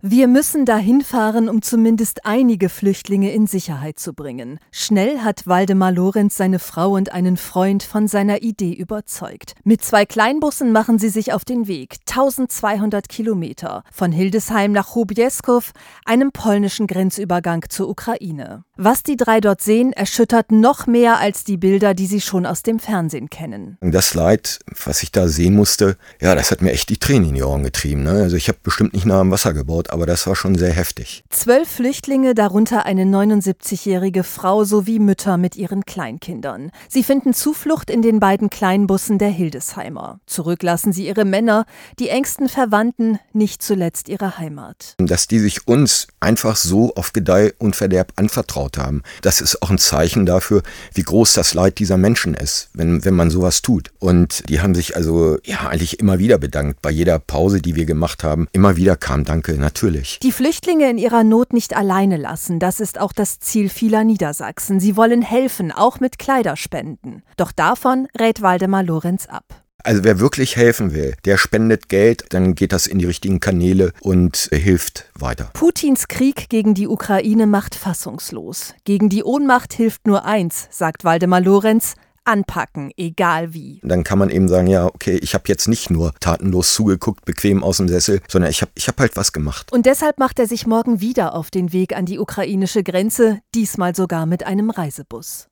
Wir müssen dahin fahren, um zumindest einige Flüchtlinge in Sicherheit zu bringen. Schnell hat Waldemar Lorenz seine Frau und einen Freund von seiner Idee überzeugt. Mit zwei Kleinbussen machen sie sich auf den Weg, 1200 Kilometer, von Hildesheim nach Chobieskow, einem polnischen Grenzübergang zur Ukraine. Was die drei dort sehen, erschüttert noch mehr als die Bilder, die sie schon aus dem Fernsehen kennen. Das Leid, was ich da sehen musste, ja, das hat mir echt die Tränen in die Ohren getrieben. Ne? Also ich habe bestimmt nicht nah am Wasser gebaut aber das war schon sehr heftig. Zwölf Flüchtlinge, darunter eine 79-jährige Frau sowie Mütter mit ihren Kleinkindern. Sie finden Zuflucht in den beiden Kleinbussen der Hildesheimer. Zurücklassen sie ihre Männer, die engsten Verwandten, nicht zuletzt ihre Heimat. Dass die sich uns einfach so auf Gedeih und Verderb anvertraut haben, das ist auch ein Zeichen dafür, wie groß das Leid dieser Menschen ist, wenn, wenn man sowas tut. Und die haben sich also ja eigentlich immer wieder bedankt. Bei jeder Pause, die wir gemacht haben, immer wieder kam Danke, natürlich. Die Flüchtlinge in ihrer Not nicht alleine lassen, das ist auch das Ziel vieler Niedersachsen. Sie wollen helfen, auch mit Kleiderspenden. Doch davon rät Waldemar Lorenz ab. Also wer wirklich helfen will, der spendet Geld, dann geht das in die richtigen Kanäle und hilft weiter. Putins Krieg gegen die Ukraine macht fassungslos. Gegen die Ohnmacht hilft nur eins, sagt Waldemar Lorenz, anpacken, egal wie. Dann kann man eben sagen, ja, okay, ich habe jetzt nicht nur tatenlos zugeguckt, bequem aus dem Sessel, sondern ich habe ich hab halt was gemacht. Und deshalb macht er sich morgen wieder auf den Weg an die ukrainische Grenze, diesmal sogar mit einem Reisebus.